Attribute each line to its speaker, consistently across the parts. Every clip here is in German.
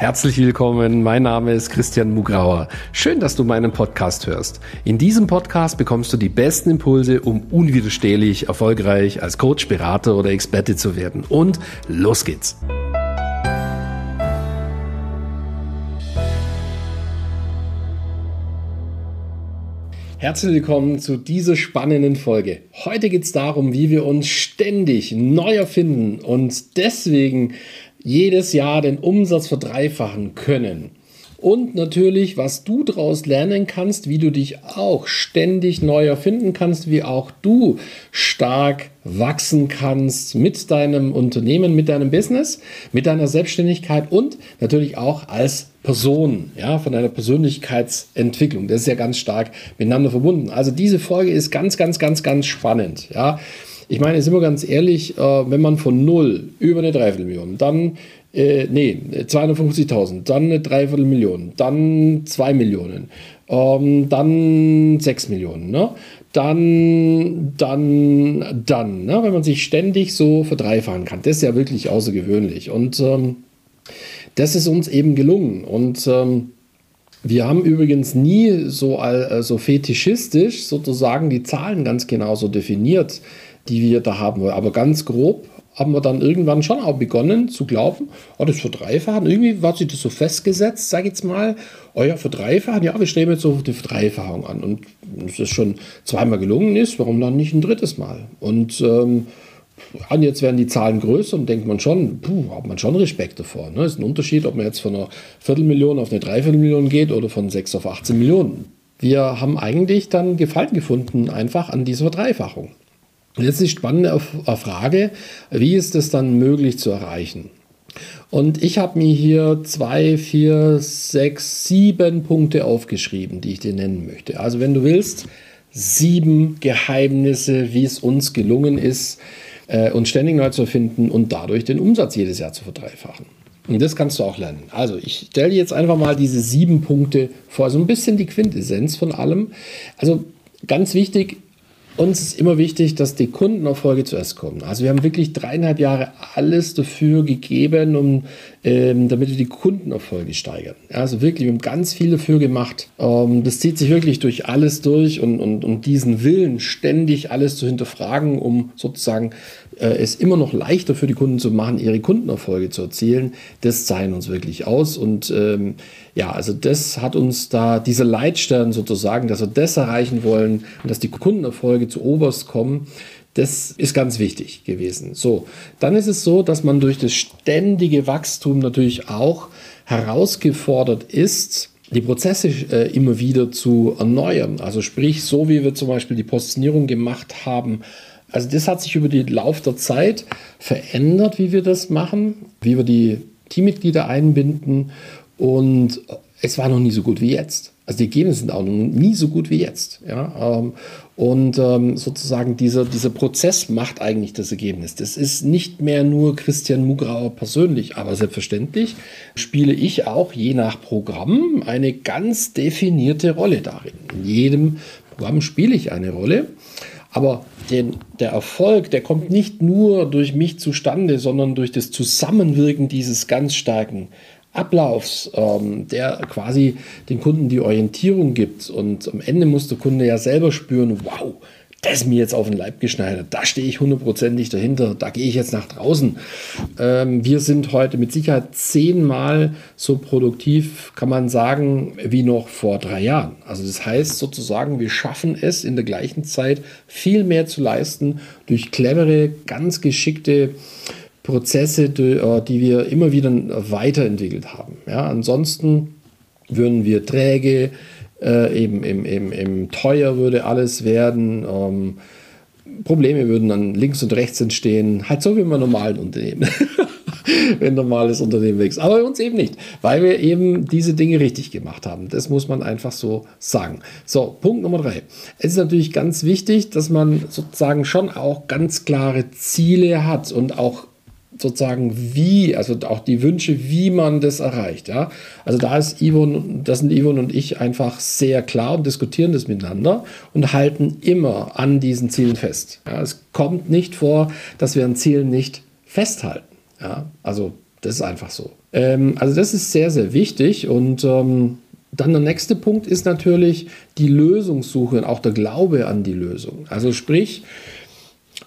Speaker 1: Herzlich willkommen, mein Name ist Christian Mugrauer. Schön, dass du meinen Podcast hörst. In diesem Podcast bekommst du die besten Impulse, um unwiderstehlich erfolgreich als Coach, Berater oder Experte zu werden. Und los geht's! Herzlich willkommen zu dieser spannenden Folge. Heute geht es darum, wie wir uns ständig neu erfinden und deswegen jedes Jahr den Umsatz verdreifachen können. Und natürlich, was du daraus lernen kannst, wie du dich auch ständig neu erfinden kannst, wie auch du stark wachsen kannst mit deinem Unternehmen, mit deinem Business, mit deiner Selbstständigkeit und natürlich auch als Person, ja, von deiner Persönlichkeitsentwicklung. Das ist ja ganz stark miteinander verbunden. Also diese Folge ist ganz, ganz, ganz, ganz spannend, ja. Ich meine, sind wir ganz ehrlich, äh, wenn man von null über eine Dreiviertelmillion, dann, äh, nee, 250.000, dann eine Dreiviertelmillion, dann zwei Millionen, ähm, dann sechs Millionen, ne? dann, dann, dann, ne? wenn man sich ständig so verdreifachen kann. Das ist ja wirklich außergewöhnlich. Und ähm, das ist uns eben gelungen. Und ähm, wir haben übrigens nie so, äh, so fetischistisch sozusagen die Zahlen ganz genau so definiert die wir da haben wollen. Aber ganz grob haben wir dann irgendwann schon auch begonnen zu glauben, oh, das verdreifachen, irgendwie war sich das so festgesetzt, sage ich jetzt mal, oh ja, verdreifachen, ja, wir streben jetzt so die Verdreifachung an. Und es ist schon zweimal gelungen ist, warum dann nicht ein drittes Mal? Und ähm, und jetzt werden die Zahlen größer und denkt man schon, puh, hat man schon Respekt davor. Ne? ist ein Unterschied, ob man jetzt von einer Viertelmillion auf eine Dreiviertelmillion geht oder von 6 auf 18 Millionen. Wir haben eigentlich dann Gefallen gefunden einfach an dieser Verdreifachung. Jetzt die spannende Frage, wie ist es dann möglich zu erreichen? Und ich habe mir hier zwei, vier, sechs, sieben Punkte aufgeschrieben, die ich dir nennen möchte. Also wenn du willst, sieben Geheimnisse, wie es uns gelungen ist, äh, uns ständig neu zu erfinden und dadurch den Umsatz jedes Jahr zu verdreifachen. Und das kannst du auch lernen. Also ich stelle jetzt einfach mal diese sieben Punkte vor, so ein bisschen die Quintessenz von allem. Also ganz wichtig, uns ist immer wichtig, dass die Kundenerfolge zuerst kommen. Also wir haben wirklich dreieinhalb Jahre alles dafür gegeben, um, ähm, damit wir die Kundenerfolge steigern. Also wirklich, wir haben ganz viel dafür gemacht. Ähm, das zieht sich wirklich durch alles durch und, und, und diesen Willen, ständig alles zu hinterfragen, um sozusagen es immer noch leichter für die Kunden zu machen, ihre Kundenerfolge zu erzielen, das zeigen uns wirklich aus. Und ähm, ja, also das hat uns da, dieser Leitstern sozusagen, dass wir das erreichen wollen und dass die Kundenerfolge zu oberst kommen, das ist ganz wichtig gewesen. So, dann ist es so, dass man durch das ständige Wachstum natürlich auch herausgefordert ist, die Prozesse äh, immer wieder zu erneuern. Also sprich, so wie wir zum Beispiel die Positionierung gemacht haben, also das hat sich über den Lauf der Zeit verändert, wie wir das machen, wie wir die Teammitglieder einbinden und es war noch nie so gut wie jetzt. Also die Ergebnisse sind auch noch nie so gut wie jetzt. Ja? Ähm, und ähm, sozusagen dieser, dieser Prozess macht eigentlich das Ergebnis. Das ist nicht mehr nur Christian Mugrauer persönlich, aber selbstverständlich spiele ich auch je nach Programm eine ganz definierte Rolle darin. In jedem Programm spiele ich eine Rolle. Aber den, der Erfolg, der kommt nicht nur durch mich zustande, sondern durch das Zusammenwirken dieses ganz starken Ablaufs, ähm, der quasi den Kunden die Orientierung gibt. Und am Ende muss der Kunde ja selber spüren, wow, das ist mir jetzt auf den Leib geschneidert, da stehe ich hundertprozentig dahinter, da gehe ich jetzt nach draußen. Ähm, wir sind heute mit Sicherheit zehnmal so produktiv, kann man sagen, wie noch vor drei Jahren. Also das heißt sozusagen, wir schaffen es in der gleichen Zeit viel mehr zu leisten durch clevere, ganz geschickte Prozesse, die, äh, wir immer wieder weiterentwickelt haben. Ja, ansonsten würden wir träge, äh, eben, eben, eben, eben teuer würde alles werden. Ähm, Probleme würden dann links und rechts entstehen, halt so wie bei normalen Unternehmen. wenn normales Unternehmen wächst. Aber bei uns eben nicht, weil wir eben diese Dinge richtig gemacht haben. Das muss man einfach so sagen. So, Punkt Nummer drei. Es ist natürlich ganz wichtig, dass man sozusagen schon auch ganz klare Ziele hat und auch sozusagen wie, also auch die Wünsche, wie man das erreicht. Ja? Also da ist Yvonne, das sind Yvonne und ich einfach sehr klar und diskutieren das miteinander und halten immer an diesen Zielen fest. Ja? Es kommt nicht vor, dass wir an Zielen nicht festhalten. Ja? Also Das ist einfach so. Ähm, also das ist sehr, sehr wichtig und ähm, dann der nächste Punkt ist natürlich die Lösungssuche und auch der Glaube an die Lösung. Also sprich,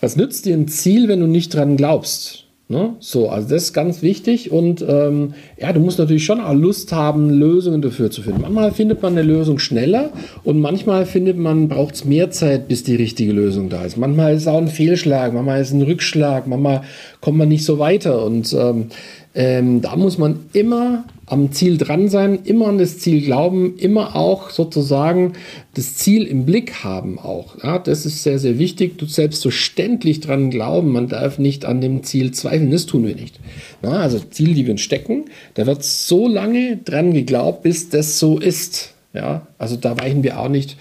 Speaker 1: was nützt dir ein Ziel, wenn du nicht dran glaubst? Ne? So, also das ist ganz wichtig und ähm, ja, du musst natürlich schon auch Lust haben, Lösungen dafür zu finden. Manchmal findet man eine Lösung schneller und manchmal findet man, braucht es mehr Zeit, bis die richtige Lösung da ist. Manchmal ist es auch ein Fehlschlag, manchmal ist es ein Rückschlag, manchmal kommt man nicht so weiter und ähm, ähm, da muss man immer am Ziel dran sein, immer an das Ziel glauben, immer auch sozusagen das Ziel im Blick haben auch. Ja, das ist sehr, sehr wichtig. Du selbstverständlich dran glauben. Man darf nicht an dem Ziel zweifeln. Das tun wir nicht. Ja, also Ziel, die wir stecken, da wird so lange dran geglaubt, bis das so ist. Ja, also da weichen wir auch nicht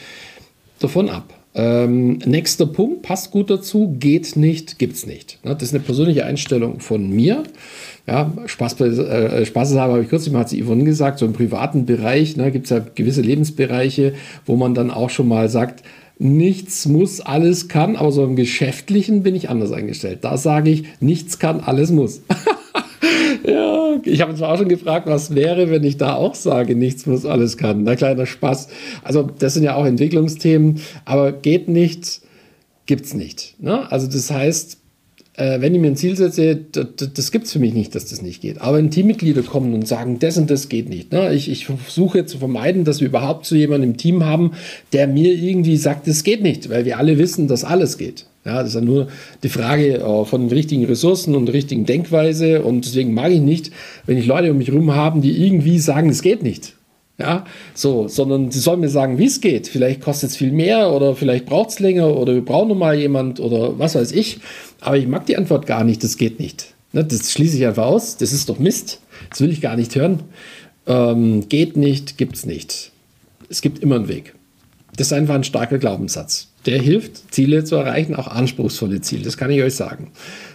Speaker 1: davon ab. Ähm, nächster Punkt, passt gut dazu, geht nicht, gibt's nicht. Das ist eine persönliche Einstellung von mir. Ja, Spaß, äh, Spaßeshalber habe ich kürzlich mal, hat sie Yvonne gesagt, so im privaten Bereich ne, gibt es ja gewisse Lebensbereiche, wo man dann auch schon mal sagt, nichts muss, alles kann, aber so im Geschäftlichen bin ich anders eingestellt. Da sage ich, nichts kann, alles muss. ja, ich habe zwar auch schon gefragt, was wäre, wenn ich da auch sage, nichts muss, alles kann. Na, kleiner Spaß. Also, das sind ja auch Entwicklungsthemen, aber geht nicht, gibt's nicht. Ne? Also, das heißt, äh, wenn ich mir ein Ziel setze, das, gibt es für mich nicht, dass das nicht geht. Aber wenn Teammitglieder kommen und sagen, das und das geht nicht. Ne? Ich, ich versuche zu vermeiden, dass wir überhaupt so jemanden im Team haben, der mir irgendwie sagt, das geht nicht, weil wir alle wissen, dass alles geht. Ja, das ist ja nur die Frage äh, von richtigen Ressourcen und richtigen Denkweise. Und deswegen mag ich nicht, wenn ich Leute um mich herum habe, die irgendwie sagen, es geht nicht. Ja, so, sondern sie sollen mir sagen, wie es geht. Vielleicht kostet es viel mehr oder vielleicht braucht es länger oder wir brauchen nochmal jemand oder was weiß ich. Aber ich mag die Antwort gar nicht, das geht nicht. Ne, das schließe ich einfach aus. Das ist doch Mist. Das will ich gar nicht hören. Ähm, geht nicht, gibt es nicht. Es gibt immer einen Weg. Das ist einfach ein starker Glaubenssatz. Der hilft, Ziele zu erreichen, auch anspruchsvolle Ziele. Das kann ich euch sagen.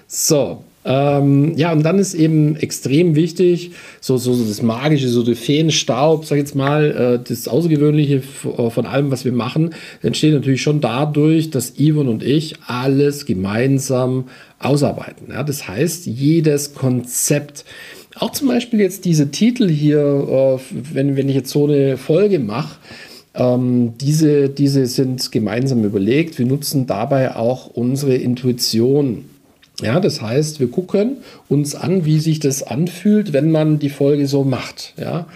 Speaker 1: So, ähm, ja, und dann ist eben extrem wichtig, so, so, so das Magische, so der Feenstaub, sag ich jetzt mal, äh, das Außergewöhnliche äh, von allem, was wir machen, entsteht natürlich schon dadurch, dass Yvonne und ich alles gemeinsam ausarbeiten. Ja? Das heißt, jedes Konzept, auch zum Beispiel jetzt diese Titel hier, äh, wenn, wenn ich jetzt so eine Folge mache, ähm, diese, diese sind gemeinsam überlegt. Wir nutzen dabei auch unsere Intuition. Ja, das heißt, wir gucken uns an, wie sich das anfühlt, wenn man die Folge so macht. Ja,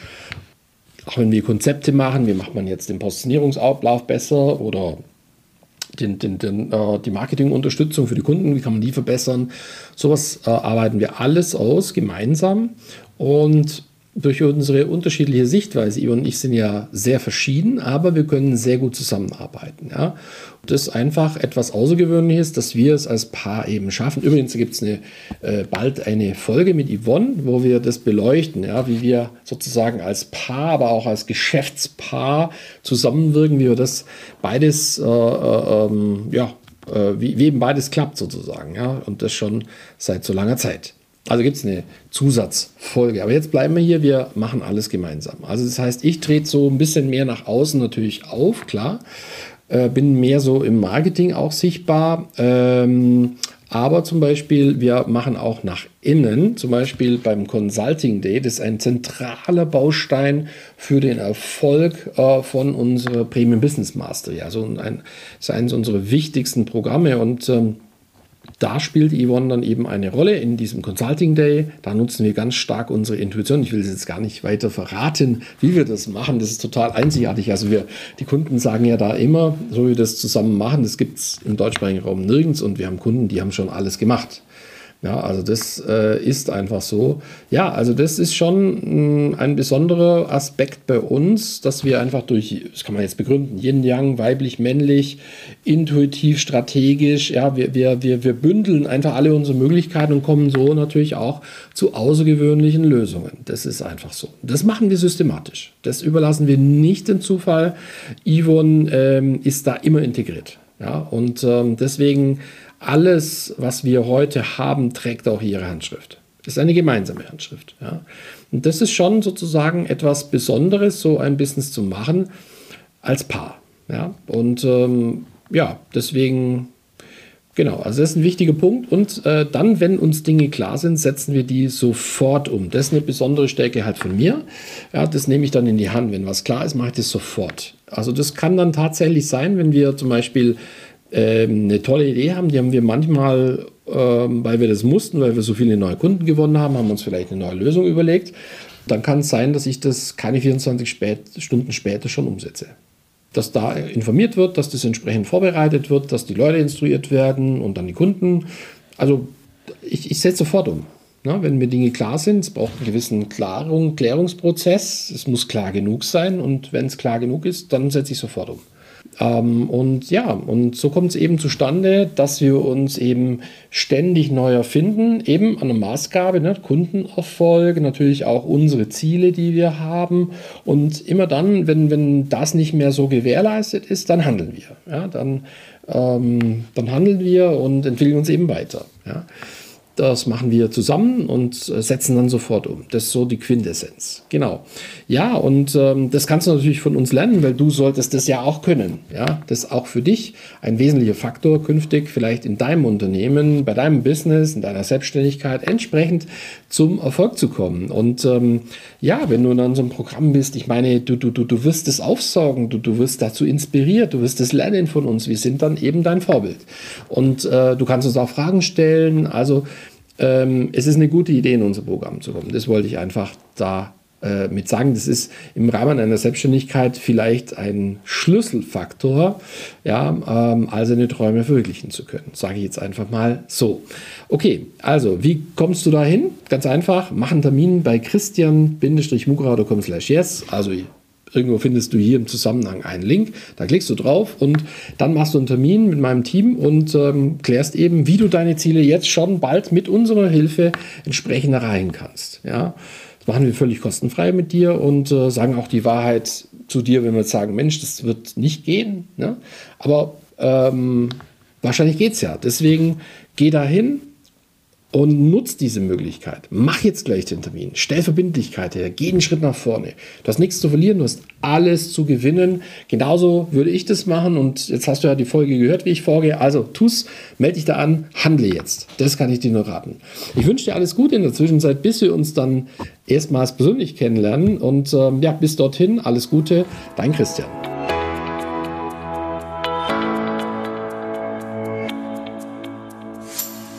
Speaker 1: auch wenn wir Konzepte machen, wie macht man jetzt den Positionierungsablauf besser oder den, den, den, äh, die Marketingunterstützung für die Kunden, wie kann man die verbessern. Sowas äh, arbeiten wir alles aus gemeinsam und durch unsere unterschiedliche Sichtweise, Ivo und ich sind ja sehr verschieden, aber wir können sehr gut zusammenarbeiten. Ja? Das ist einfach etwas Außergewöhnliches, dass wir es als Paar eben schaffen. Übrigens gibt es äh, bald eine Folge mit Yvonne, wo wir das beleuchten, ja? wie wir sozusagen als Paar, aber auch als Geschäftspaar zusammenwirken, wie wir das beides, äh, äh, ähm, ja, äh, wie, wie eben beides klappt sozusagen. Ja? Und das schon seit so langer Zeit. Also gibt es eine Zusatzfolge. Aber jetzt bleiben wir hier, wir machen alles gemeinsam. Also das heißt, ich trete so ein bisschen mehr nach außen natürlich auf, klar. Äh, bin mehr so im Marketing auch sichtbar. Ähm, aber zum Beispiel, wir machen auch nach innen, zum Beispiel beim Consulting Day, das ist ein zentraler Baustein für den Erfolg äh, von unserer Premium Business Master. Ja, so ein, das ist eines unserer wichtigsten Programme und ähm, da spielt Yvonne dann eben eine Rolle in diesem Consulting Day. Da nutzen wir ganz stark unsere Intuition. Ich will jetzt gar nicht weiter verraten, wie wir das machen. Das ist total einzigartig. Also wir, die Kunden sagen ja da immer, so wie wir das zusammen machen, das gibt es im deutschsprachigen Raum nirgends und wir haben Kunden, die haben schon alles gemacht. Ja, also das äh, ist einfach so. Ja, also das ist schon mh, ein besonderer Aspekt bei uns, dass wir einfach durch, das kann man jetzt begründen, Yin, Yang, weiblich, männlich, intuitiv, strategisch, ja, wir, wir, wir, wir bündeln einfach alle unsere Möglichkeiten und kommen so natürlich auch zu außergewöhnlichen Lösungen. Das ist einfach so. Das machen wir systematisch. Das überlassen wir nicht dem Zufall. Yvonne ähm, ist da immer integriert. Ja, und ähm, deswegen alles, was wir heute haben, trägt auch ihre Handschrift. Ist eine gemeinsame Handschrift. Ja. Und das ist schon sozusagen etwas Besonderes, so ein Business zu machen als Paar. Ja. Und ähm, ja, deswegen Genau, also das ist ein wichtiger Punkt. Und äh, dann, wenn uns Dinge klar sind, setzen wir die sofort um. Das ist eine besondere Stärke halt von mir. Ja, das nehme ich dann in die Hand. Wenn was klar ist, mache ich das sofort. Also das kann dann tatsächlich sein, wenn wir zum Beispiel äh, eine tolle Idee haben, die haben wir manchmal, äh, weil wir das mussten, weil wir so viele neue Kunden gewonnen haben, haben uns vielleicht eine neue Lösung überlegt. Dann kann es sein, dass ich das keine 24 spät, Stunden später schon umsetze dass da informiert wird, dass das entsprechend vorbereitet wird, dass die Leute instruiert werden und dann die Kunden. Also ich, ich setze sofort um. Na, wenn mir Dinge klar sind, es braucht einen gewissen Klarung, Klärungsprozess, es muss klar genug sein und wenn es klar genug ist, dann setze ich sofort um. Ähm, und ja, und so kommt es eben zustande, dass wir uns eben ständig neu erfinden, eben an der Maßgabe, ne, Kundenerfolg, natürlich auch unsere Ziele, die wir haben. Und immer dann, wenn, wenn das nicht mehr so gewährleistet ist, dann handeln wir. Ja, dann, ähm, dann handeln wir und entwickeln uns eben weiter. Ja. Das machen wir zusammen und äh, setzen dann sofort um. Das ist so die Quintessenz. Genau. Ja, und ähm, das kannst du natürlich von uns lernen, weil du solltest das ja auch können. Ja, das ist auch für dich ein wesentlicher Faktor, künftig vielleicht in deinem Unternehmen, bei deinem Business, in deiner Selbstständigkeit entsprechend zum Erfolg zu kommen. Und ähm, ja, wenn du in so einem Programm bist, ich meine, du, du, du, du wirst es aufsaugen, du, du wirst dazu inspiriert, du wirst es lernen von uns. Wir sind dann eben dein Vorbild. Und äh, du kannst uns auch Fragen stellen. Also ähm, es ist eine gute Idee, in unser Programm zu kommen. Das wollte ich einfach da äh, mit sagen. Das ist im Rahmen einer Selbstständigkeit vielleicht ein Schlüsselfaktor, ja, ähm, all seine Träume verwirklichen zu können. Sage ich jetzt einfach mal so. Okay, also wie kommst du da hin? Ganz einfach, mach einen Termin bei christian-mugrau.com slash yes, also Irgendwo findest du hier im Zusammenhang einen Link, da klickst du drauf und dann machst du einen Termin mit meinem Team und ähm, klärst eben, wie du deine Ziele jetzt schon bald mit unserer Hilfe entsprechend erreichen kannst. Ja? Das machen wir völlig kostenfrei mit dir und äh, sagen auch die Wahrheit zu dir, wenn wir sagen, Mensch, das wird nicht gehen. Ne? Aber ähm, wahrscheinlich geht es ja. Deswegen geh da hin, und nutz diese Möglichkeit. Mach jetzt gleich den Termin. Stell Verbindlichkeit her. Geh einen Schritt nach vorne. Du hast nichts zu verlieren, du hast alles zu gewinnen. Genauso würde ich das machen und jetzt hast du ja die Folge gehört, wie ich vorgehe. Also tu's, melde dich da an, handle jetzt. Das kann ich dir nur raten. Ich wünsche dir alles Gute in der Zwischenzeit, bis wir uns dann erstmals persönlich kennenlernen und ähm, ja, bis dorthin alles Gute. Dein Christian.